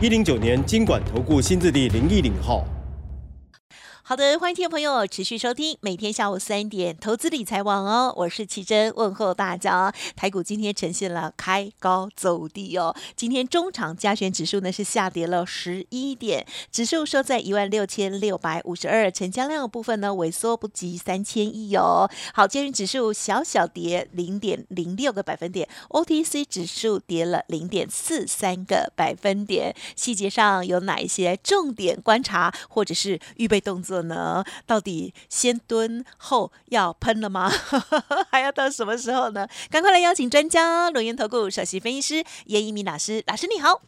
一零九年经管投顾新字第零一零号。好的，欢迎听众朋友持续收听每天下午三点投资理财网哦，我是奇珍，问候大家哦。台股今天呈现了开高走低哦，今天中场加权指数呢是下跌了十一点，指数收在一万六千六百五十二，成交量的部分呢萎缩不及三千亿哦。好，加权指数小小跌零点零六个百分点，OTC 指数跌了零点四三个百分点。细节上有哪一些重点观察或者是预备动作？呢？到底先蹲后要喷了吗？还要到什么时候呢？赶快来邀请专家，轮源投顾首席分析师叶一鸣老师，老师你好。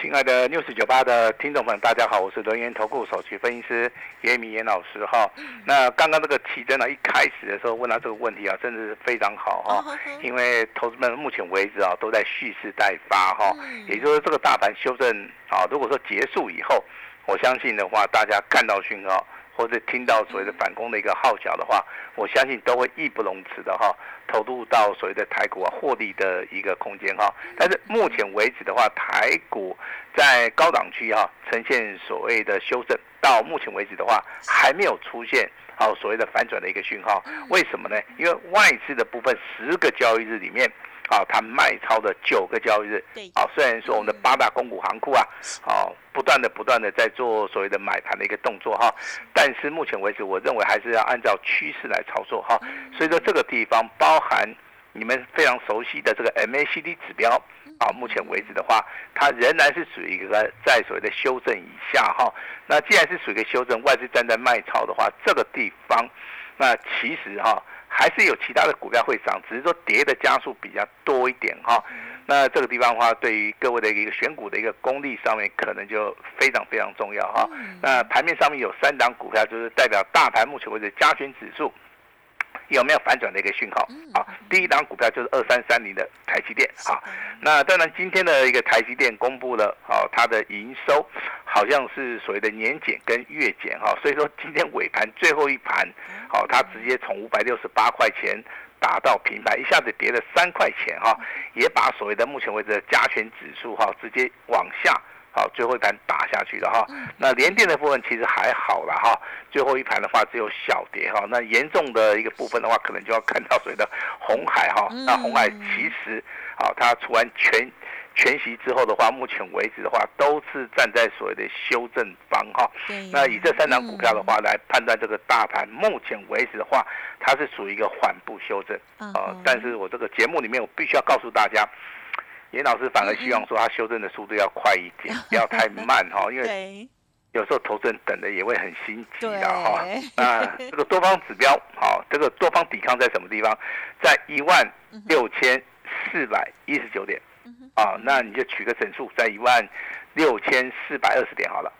亲爱的六四九八的听众朋友，大家好，我是轮研投顾首席分析师严一鸣严老师哈。那刚刚这个奇珍呢，一开始的时候问到这个问题啊，真的是非常好哈，因为投资们目前为止啊，都在蓄势待发哈，也就是说这个大盘修正啊，如果说结束以后，我相信的话，大家看到讯号。或者听到所谓的反攻的一个号角的话，我相信都会义不容辞的哈，投入到所谓的台股啊获利的一个空间哈。但是目前为止的话，台股在高档区哈呈现所谓的修正，到目前为止的话还没有出现好所谓的反转的一个讯号。为什么呢？因为外资的部分十个交易日里面。啊，它卖超的九个交易日，对，啊，虽然说我们的八大公股行库啊，啊，不断的不断的在做所谓的买盘的一个动作哈，但是目前为止，我认为还是要按照趋势来操作哈。所以说这个地方包含你们非常熟悉的这个 MACD 指标啊，目前为止的话，它仍然是属于一个在所谓的修正以下哈。那既然是属于一个修正，外资站在卖超的话，这个地方，那其实哈。还是有其他的股票会涨，只是说跌的加速比较多一点哈。那这个地方的话，对于各位的一个选股的一个功力上面，可能就非常非常重要哈。那盘面上面有三档股票，就是代表大盘目前为止加权指数。有没有反转的一个讯号？好，第一档股票就是二三三零的台积电。好，那当然今天的一个台积电公布了，好，它的营收好像是所谓的年减跟月减哈，所以说今天尾盘最后一盘，好，它直接从五百六十八块钱打到平盘，一下子跌了三块钱哈，也把所谓的目前为止的加权指数哈直接往下。好，最后一盘打下去了哈。那连电的部分其实还好了哈。最后一盘的话只有小跌哈。那严重的一个部分的话，可能就要看到所谓的红海哈。那红海其实，啊，它除完全全息之后的话，目前为止的话都是站在所谓的修正方哈。那以这三档股票的话来判断这个大盘，目前为止的话，它是属于一个缓步修正啊。但是我这个节目里面，我必须要告诉大家。严老师反而希望说，他修正的速度要快一点，不要太慢哈，因为有时候投资人等的也会很心急的哈。那这个多方指标，好，这个多方抵抗在什么地方？在一万六千四百一十九点，啊，那你就取个整数，在一万六千四百二十点好了。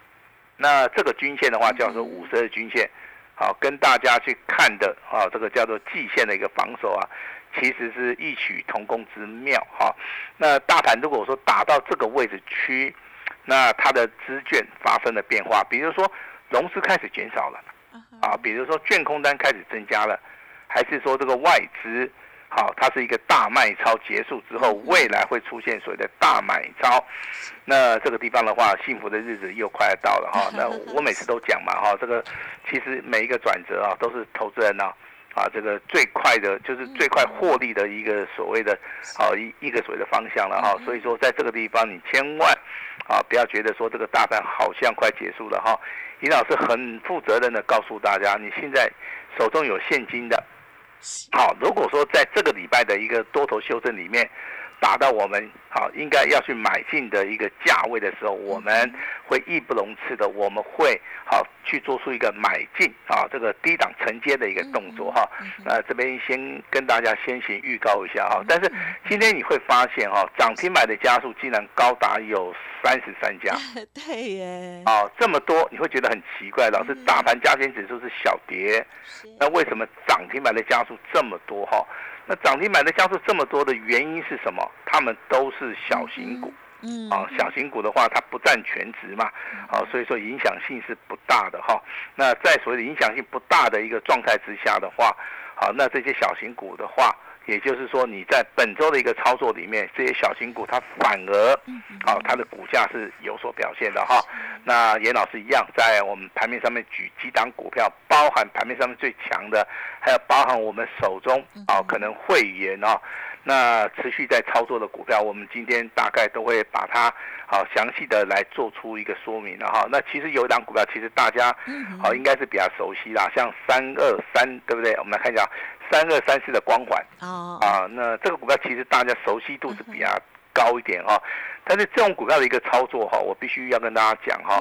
那这个均线的话，叫做五十日均线，好，跟大家去看的啊，这个叫做季线的一个防守啊。其实是异曲同工之妙哈，那大盘如果说打到这个位置区，那它的资券发生了变化，比如说融资开始减少了，啊，比如说券空单开始增加了，还是说这个外资，好，它是一个大卖超结束之后，未来会出现所谓的大买超，那这个地方的话，幸福的日子又快要到了哈。那我每次都讲嘛哈，这个其实每一个转折啊，都是投资人呢。啊，这个最快的就是最快获利的一个所谓的，啊一一个所谓的方向了哈。所以说，在这个地方你千万，啊不要觉得说这个大盘好像快结束了哈。尹老师很负责任的告诉大家，你现在手中有现金的，好，如果说在这个礼拜的一个多头修正里面，打到我们好应该要去买进的一个价位的时候，我们会义不容辞的，我们会好去做出一个买进啊这个低档承接的一个动作哈。那这边先跟大家先行预告一下哈，但是今天你会发现哈，涨停板的家数竟然高达有三十三家。对耶。哦，这么多你会觉得很奇怪，老师大盘加权指数是小跌，那为什么涨停板的家数这么多哈？那涨停板的家数这么多的原因是什么？他们都是小型股，嗯，啊，小型股的话，它不占全值嘛，啊，所以说影响性是不大的哈。那在所谓的影响性不大的一个状态之下的话，好，那这些小型股的话。也就是说，你在本周的一个操作里面，这些小型股它反而，啊，它的股价是有所表现的哈。那严老师一样，在我们盘面上面举几档股票，包含盘面上面最强的，还有包含我们手中啊可能会员啊，那持续在操作的股票，我们今天大概都会把它好详细的来做出一个说明了哈。那其实有一档股票，其实大家好应该是比较熟悉啦，像三二三，对不对？我们来看一下。三二三四的光环哦啊，那这个股票其实大家熟悉度是比较高一点哈，但是这种股票的一个操作哈，我必须要跟大家讲哈，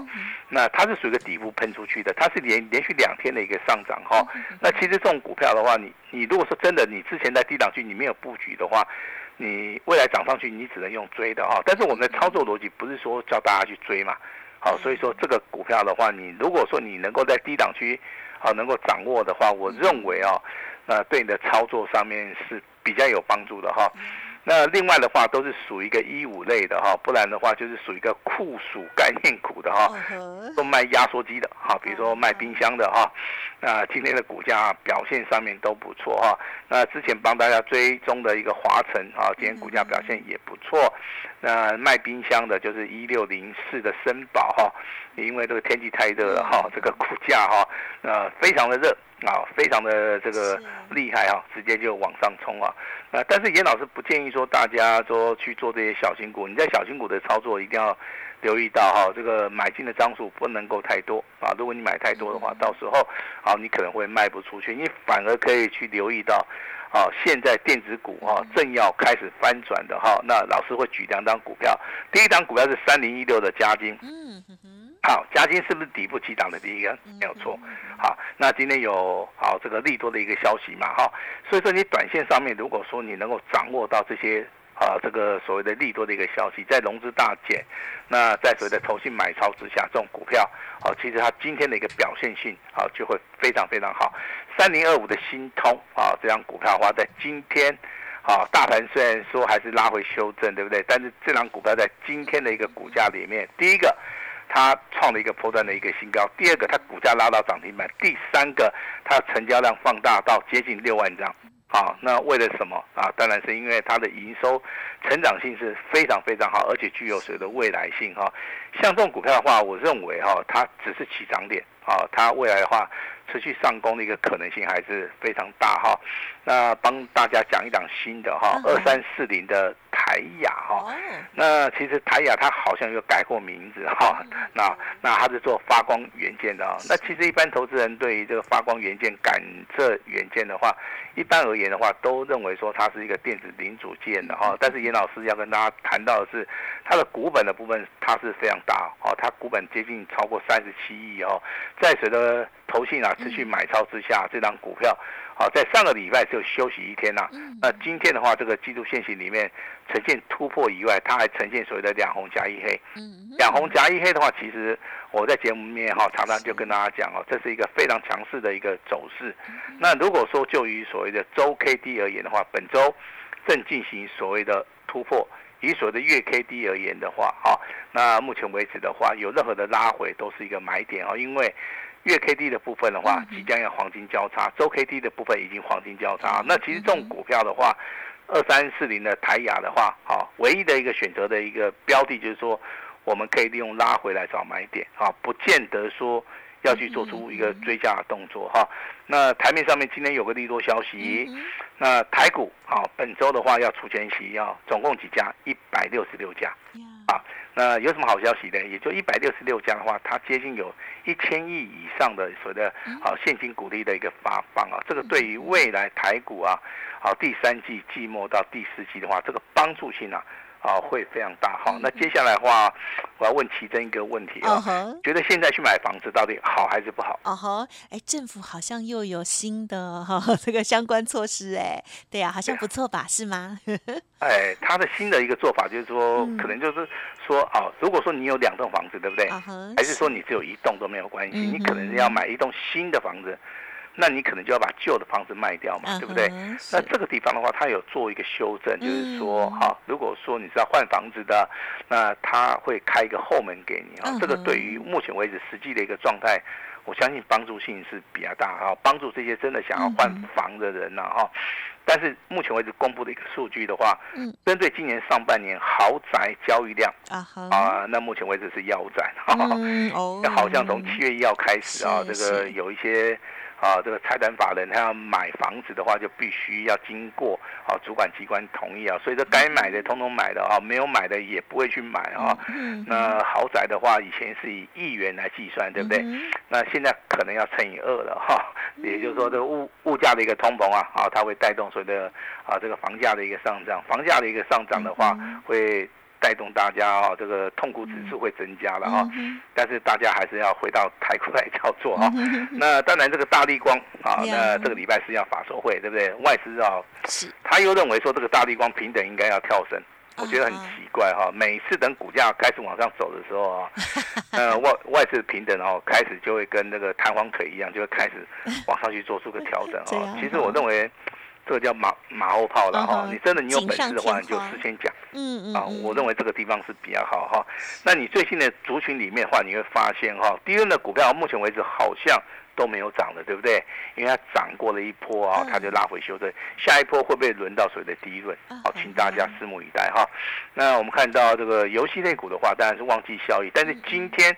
那它是属于一个底部喷出去的，它是连连续两天的一个上涨哈，那其实这种股票的话，你你如果说真的你之前在低档区你没有布局的话，你未来涨上去你只能用追的哈，但是我们的操作逻辑不是说叫大家去追嘛，好，所以说这个股票的话，你如果说你能够在低档区好能够掌握的话，我认为啊。那对你的操作上面是比较有帮助的哈。那另外的话都是属于一个一五类的哈，不然的话就是属于一个酷暑概念股的哈，都卖压缩机的哈，比如说卖冰箱的哈。那今天的股价表现上面都不错哈。那之前帮大家追踪的一个华晨啊，今天股价表现也不错。那卖冰箱的就是一六零四的森宝哈，因为这个天气太热了哈，这个股价哈，呃，非常的热。啊，非常的这个厉害啊，直接就往上冲啊！啊，但是严老师不建议说大家说去做这些小型股，你在小型股的操作一定要留意到哈，这个买进的张数不能够太多啊。如果你买太多的话，到时候啊你可能会卖不出去，你反而可以去留意到啊，现在电子股哈正要开始翻转的哈，那老师会举两张股票，第一张股票是三零一六的嘉金。嗯。好，嘉金是不是底部起涨的第一个？没有错。好，那今天有好这个利多的一个消息嘛？哈，所以说你短线上面如果说你能够掌握到这些啊这个所谓的利多的一个消息，在融资大减，那在所谓的投信买超之下，这种股票啊，其实它今天的一个表现性啊就会非常非常好。三零二五的新通啊，这张股票的话，在今天啊大盘虽然说还是拉回修正，对不对？但是这张股票在今天的一个股价里面，第一个。它创了一个破断的一个新高。第二个，它股价拉到涨停板。第三个，它成交量放大到接近六万张。好，那为了什么啊？当然是因为它的营收成长性是非常非常好，而且具有所谓的未来性哈。像这种股票的话，我认为哈，它只是起涨点啊，它未来的话持续上攻的一个可能性还是非常大哈。那帮大家讲一档新的哈，二三四零的。台雅哈，那其实台雅它好像有改过名字哈，那那它是做发光元件的啊。那其实一般投资人对于这个发光元件、感测元件的话，一般而言的话，都认为说它是一个电子零组件的哈。但是严老师要跟大家谈到的是，它的股本的部分它是非常大哦，它股本接近超过三十七亿哦，在谁的投信啊持续买超之下，这张股票。好，在上个礼拜只有休息一天呐。那今天的话，这个季度线型里面呈现突破以外，它还呈现所谓的两红加一黑。两红加一黑的话，其实我在节目里面哈常常就跟大家讲哦，这是一个非常强势的一个走势。那如果说就于所谓的周 K D 而言的话，本周正进行所谓的突破；以所谓的月 K D 而言的话，哈，那目前为止的话，有任何的拉回都是一个买点啊，因为。月 K D 的部分的话，即将要黄金交叉；周 K D 的部分已经黄金交叉。那其实这种股票的话，二三四零的台雅的话，好，唯一的一个选择的一个标的，就是说，我们可以利用拉回来找买点，啊，不见得说要去做出一个追加的动作哈。那台面上面今天有个利多消息，那台股啊本周的话要出全息要总共几家？一百六十六家啊。那有什么好消息呢？也就一百六十六家的话，它接近有一千亿以上的所谓的啊现金股利的一个发放啊，这个对于未来台股啊，好第三季季末到第四季的话，这个帮助性啊。啊，会非常大哈。那接下来的话，我要问奇珍一个问题啊，觉得现在去买房子到底好还是不好？哦吼，哎，政府好像又有新的哈 这个相关措施哎，对呀，好像不错吧？是吗？哎，他的新的一个做法就是说，可能就是说，哦，如果说你有两栋房子，对不对？还是说你只有一栋都没有关系，你可能要买一栋新的房子。那你可能就要把旧的房子卖掉嘛，对不对？那这个地方的话，他有做一个修正，就是说，哈，如果说你是要换房子的，那他会开一个后门给你啊。这个对于目前为止实际的一个状态，我相信帮助性是比较大哈，帮助这些真的想要换房的人呐哈。但是目前为止公布的一个数据的话，嗯，针对今年上半年豪宅交易量啊，啊，那目前为止是腰斩，哦，好像从七月一号开始啊，这个有一些。啊，这个财产法人他要买房子的话，就必须要经过啊主管机关同意啊，所以说该买的通通买的啊，没有买的也不会去买啊。那豪宅的话，以前是以亿元来计算，对不对？那现在可能要乘以二了哈，也就是说这个物物价的一个通膨啊，啊，它会带动所谓的啊这个房价的一个上涨，房价的一个上涨的话会。带动大家哦，这个痛苦指数会增加了哈，但是大家还是要回到台股来操作哈。那当然，这个大力光啊，那这个礼拜是要法说会，对不对？外资啊，他又认为说这个大力光平等应该要跳升，我觉得很奇怪哈。每次等股价开始往上走的时候啊，呃外外资平等哦，开始就会跟那个弹簧腿一样，就会开始往上去做出个调整 啊。其实我认为。这个叫马马后炮了哈，你真的你有本事的话，你就事先讲。嗯嗯。啊，我认为这个地方是比较好哈。那你最新的族群里面的话，你会发现哈，低润的股票目前为止好像都没有涨的，对不对？因为它涨过了一波啊，它就拉回修正。下一波会不会轮到所谓的低润？好，请大家拭目以待哈。那我们看到这个游戏类股的话，当然是旺季效益，但是今天。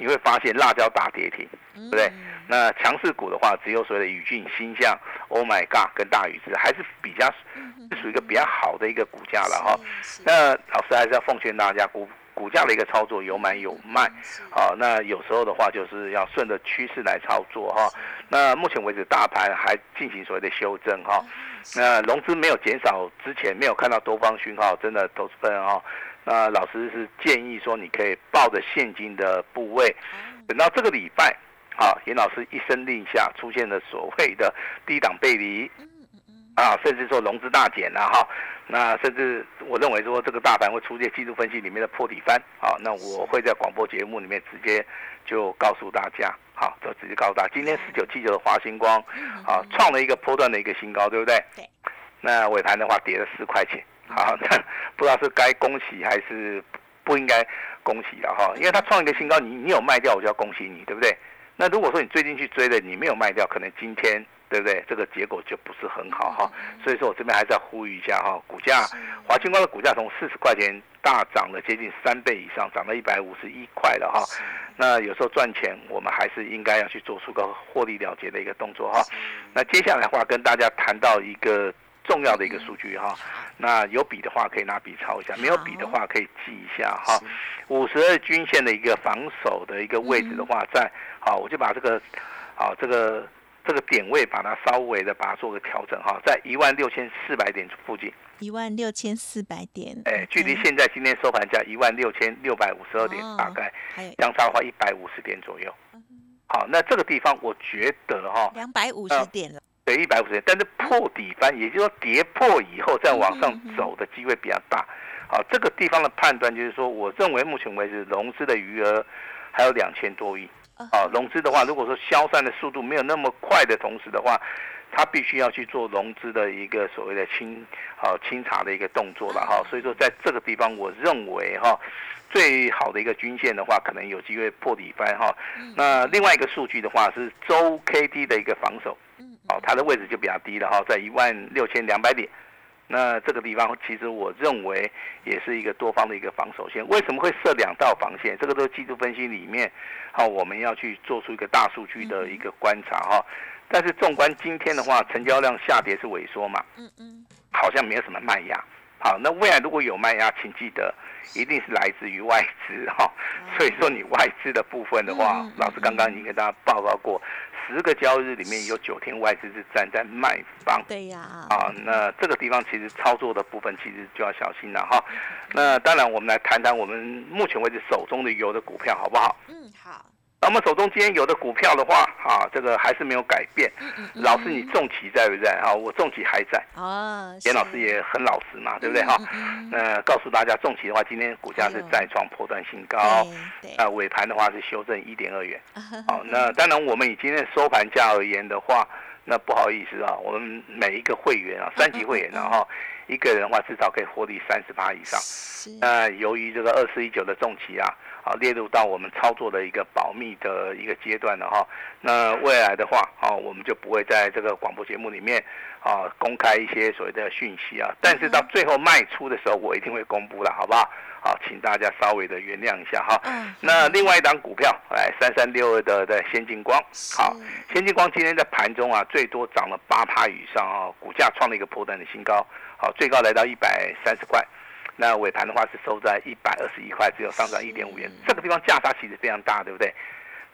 你会发现辣椒大跌停，对不对？那强势股的话，只有所谓的宇峻、新象、Oh my God 跟大宇智，还是比较是属于一个比较好的一个股价了哈。那老师还是要奉劝大家，股股价的一个操作有买有卖，好，那有时候的话就是要顺着趋势来操作哈。那目前为止大盘还进行所谓的修正哈，那融资没有减少之前，没有看到多方讯号，真的都是分哈。那老师是建议说，你可以抱着现金的部位，等到这个礼拜，啊，严老师一声令下，出现了所谓的低档背离，啊，甚至说融资大减了哈，那甚至我认为说这个大盘会出现技术分析里面的破底翻，啊，那我会在广播节目里面直接就告诉大家，好，就直接告诉大家，今天四九七九的华星光，啊，创了一个波段的一个新高，对不对？对。那尾盘的话跌了四块钱。好，那不知道是该恭喜还是不应该恭喜了哈，因为它创一个新高，你你有卖掉，我就要恭喜你，对不对？那如果说你最近去追的，你没有卖掉，可能今天对不对？这个结果就不是很好哈。所以说我这边还是要呼吁一下哈，股价华清光的股价从四十块钱大涨了接近三倍以上，涨到一百五十一块了哈。那有时候赚钱，我们还是应该要去做出个获利了结的一个动作哈。那接下来的话，跟大家谈到一个。重要的一个数据哈，那有笔的话可以拿笔抄一下，没有笔的话可以记一下哈。五十二均线的一个防守的一个位置的话，在好，我就把这个好这个这个点位把它稍微的把它做个调整哈，在一万六千四百点附近。一万六千四百点。哎，距离现在今天收盘价一万六千六百五十二点，大概相差的话一百五十点左右。好，那这个地方我觉得哈，两百五十点了。对，一百五十点，但是破底翻，也就是说跌破以后再往上走的机会比较大。好，这个地方的判断就是说，我认为目前为止融资的余额还有两千多亿。啊，融资的话，如果说消散的速度没有那么快的同时的话，它必须要去做融资的一个所谓的清啊清查的一个动作了哈。所以说，在这个地方，我认为哈，最好的一个均线的话，可能有机会破底翻哈。那另外一个数据的话，是周 K D 的一个防守。哦，它的位置就比较低了哈，在一万六千两百点，那这个地方其实我认为也是一个多方的一个防守线。为什么会设两道防线？这个都是技术分析里面，好，我们要去做出一个大数据的一个观察哈。但是纵观今天的话，成交量下跌是萎缩嘛？嗯嗯，好像没有什么卖压。好，那未来如果有卖压，请记得一定是来自于外资哈。所以说你外资的部分的话，老师刚刚已经跟大家报告过。十个交易日里面有九天外资是站在卖方，对呀，啊，那这个地方其实操作的部分其实就要小心了哈。那当然，我们来谈谈我们目前为止手中的有的股票好不好？嗯，好。那我们手中今天有的股票的话，啊，这个还是没有改变。老师，你重企在不在啊？我重企还在。哦。严老师也很老实嘛，对不对哈？那告诉大家，重企的话，今天股价是再创破断新高。那尾盘的话是修正一点二元。好，那当然我们以今天收盘价而言的话，那不好意思啊，我们每一个会员啊，三级会员然后一个人的话至少可以获利三十八以上。那由于这个二四一九的重期啊。啊，列入到我们操作的一个保密的一个阶段了哈。那未来的话，啊，我们就不会在这个广播节目里面啊公开一些所谓的讯息啊。但是到最后卖出的时候，我一定会公布了，好不好？好，请大家稍微的原谅一下哈。那另外一档股票，来三三六二的的先进光，好，先进光今天在盘中啊，最多涨了八趴以上啊，股价创了一个破断的新高，好，最高来到一百三十块。那尾盘的话是收在一百二十一块，只有上涨一点五元，这个地方价差其实非常大，对不对？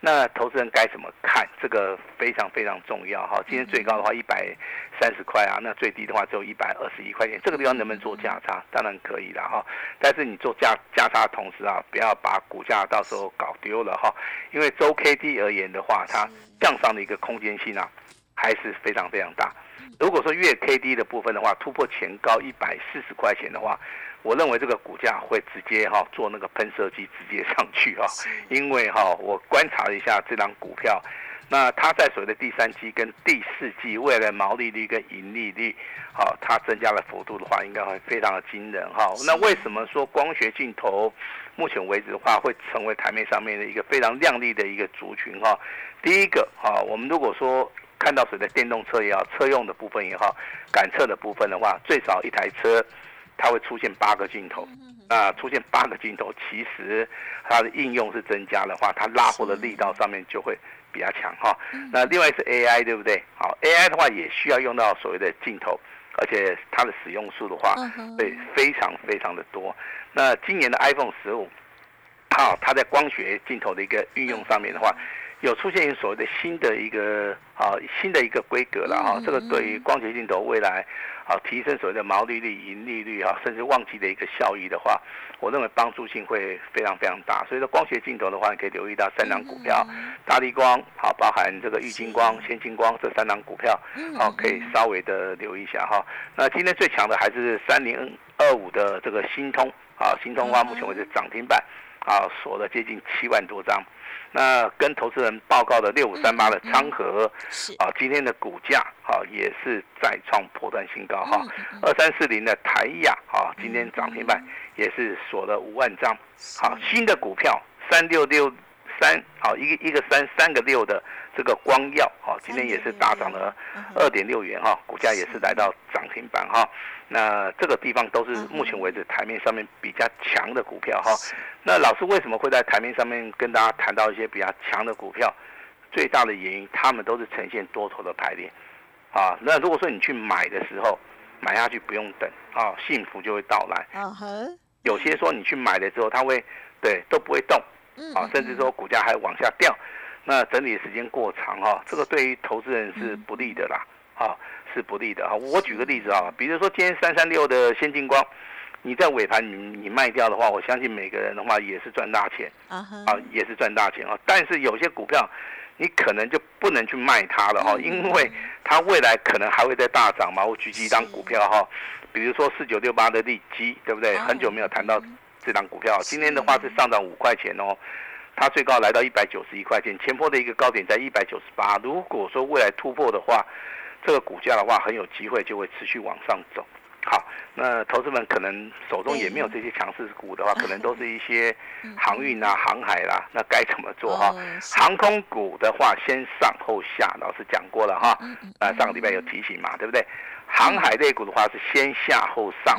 那投资人该怎么看？这个非常非常重要哈。今天最高的话一百三十块啊，那最低的话只有一百二十一块钱，这个地方能不能做价差？当然可以了哈。但是你做价价差的同时啊，不要把股价到时候搞丢了哈。因为周 K D 而言的话，它向上的一个空间性啊，还是非常非常大。如果说月 K D 的部分的话，突破前高一百四十块钱的话。我认为这个股价会直接哈做那个喷射机直接上去哈，因为哈我观察了一下这张股票，那它在所谓的第三季跟第四季未来毛利率跟盈利率，好它增加的幅度的话，应该会非常的惊人哈。那为什么说光学镜头目前为止的话会成为台面上面的一个非常亮丽的一个族群哈？第一个哈，我们如果说看到所谓的电动车也好，车用的部分也好，感测的部分的话，最少一台车。它会出现八个镜头，啊，出现八个镜头，其实它的应用是增加的话，它拉货的力道上面就会比较强哈。那另外是 AI 对不对？好，AI 的话也需要用到所谓的镜头，而且它的使用数的话会非常非常的多。那今年的 iPhone 十五，好，它在光学镜头的一个运用上面的话，有出现所谓的新的一个啊新的一个规格了哈。这个对于光学镜头未来。啊，提升所谓的毛利率、盈利率啊，甚至旺季的一个效益的话，我认为帮助性会非常非常大。所以说，光学镜头的话，你可以留意到三档股票，大力光，好，包含这个玉金光、先金光这三档股票，好，可以稍微的留意一下哈。那今天最强的还是三零二五的这个新通，啊，新通的话，目前为止涨停板，啊，锁了接近七万多张。那跟投资人报告的六五三八的昌河，啊，今天的股价哈也是再创破断新高哈。二三四零的台亚啊，今天涨停板也是锁了五万张。好，新的股票三六六三，好一个一个三三个六的这个光耀，好，今天也是大涨了二点六元哈，股价也是来到涨停板哈。那这个地方都是目前为止台面上面比较强的股票哈。那老师为什么会在台面上面跟大家谈到一些比较强的股票？最大的原因，他们都是呈现多头的排列啊。那如果说你去买的时候，买下去不用等啊，幸福就会到来。有些说你去买了之后，它会对都不会动啊，甚至说股价还往下掉，那整理时间过长哈，这个对于投资人是不利的啦。啊，是不利的哈。我举个例子啊，比如说今天三三六的先进光，你在尾盘你你卖掉的话，我相信每个人的话也是赚大钱啊，也是赚大钱啊。但是有些股票，你可能就不能去卖它了哈，因为它未来可能还会再大涨嘛。我举几张股票哈，比如说四九六八的利基，对不对？很久没有谈到这张股票，今天的话是上涨五块钱哦，它最高来到一百九十一块钱，前坡的一个高点在一百九十八。如果说未来突破的话，这个股价的话，很有机会就会持续往上走。好，那投资们可能手中也没有这些强势股的话，可能都是一些航运啊、航海啦，那该怎么做哈？航空股的话，先上后下，老师讲过了哈。啊，上个礼拜有提醒嘛，对不对？航海类股的话是先下后上。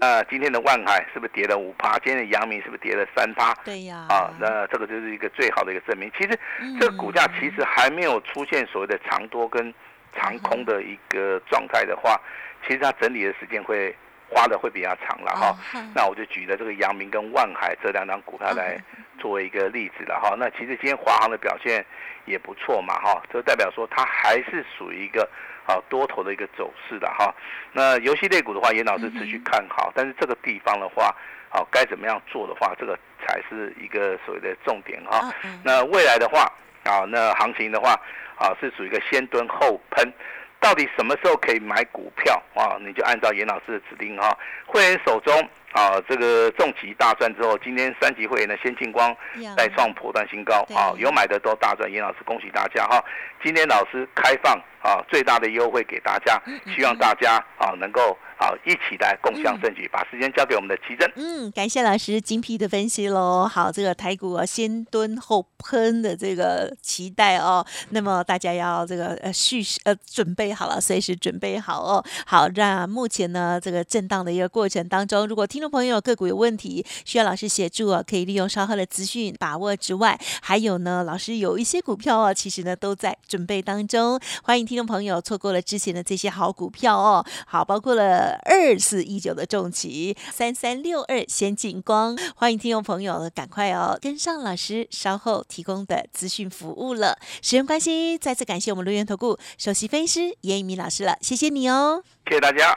呃，今天的万海是不是跌了五趴？今天的阳明是不是跌了三趴？对呀。啊，那这个就是一个最好的一个证明。其实这个股价其实还没有出现所谓的长多跟长空的一个状态的话。其实它整理的时间会花的会比较长了哈，那我就举了这个阳明跟万海这两张股票来作为一个例子了哈。那其实今天华航的表现也不错嘛哈，这代表说它还是属于一个啊多头的一个走势的哈。那游戏类股的话，严老师持续看好，但是这个地方的话，好该怎么样做的话，这个才是一个所谓的重点哈。那未来的话啊，那行情的话啊是属于一个先蹲后喷。到底什么时候可以买股票啊？你就按照严老师的指令哈，会员手中啊，这个重疾大赚之后，今天三级会员呢先进光再创破断新高啊，有买的都大赚，严老师恭喜大家哈！今天老师开放啊最大的优惠给大家，希望大家啊能够。好，一起来共享盛举，把时间交给我们的奇珍。嗯，感谢老师精辟的分析喽。好，这个台股啊，先蹲后喷的这个期待哦。那么大家要这个呃蓄呃准备好了，随时准备好哦。好，那目前呢这个震荡的一个过程当中，如果听众朋友个股有问题，需要老师协助啊，可以利用稍后的资讯把握之外，还有呢，老师有一些股票啊，其实呢都在准备当中。欢迎听众朋友错过了之前的这些好股票哦。好，包括了。二四一九的重旗，三三六二先进光，欢迎听众朋友赶快哦跟上老师稍后提供的资讯服务了。时间关系，再次感谢我们留言投顾首席分析师严一鸣老师了，谢谢你哦，谢谢大家。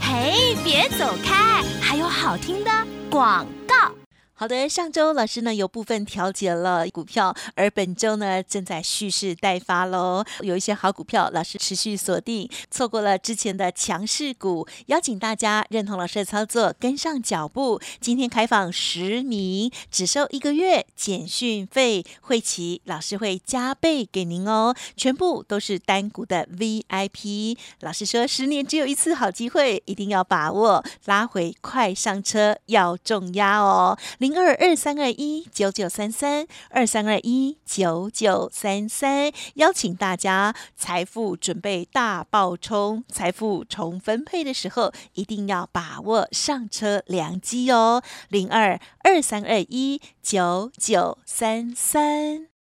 嘿，别走开，还有好听的广告。好的，上周老师呢有部分调节了股票，而本周呢正在蓄势待发喽。有一些好股票，老师持续锁定，错过了之前的强势股，邀请大家认同老师的操作，跟上脚步。今天开放十名，只收一个月简讯费，会齐老师会加倍给您哦，全部都是单股的 VIP。老师说，十年只有一次好机会，一定要把握，拉回快上车，要重压哦。零二二三二一九九三三二三二一九九三三，邀请大家财富准备大爆冲，财富重分配的时候，一定要把握上车良机哦。零二二三二一九九三三。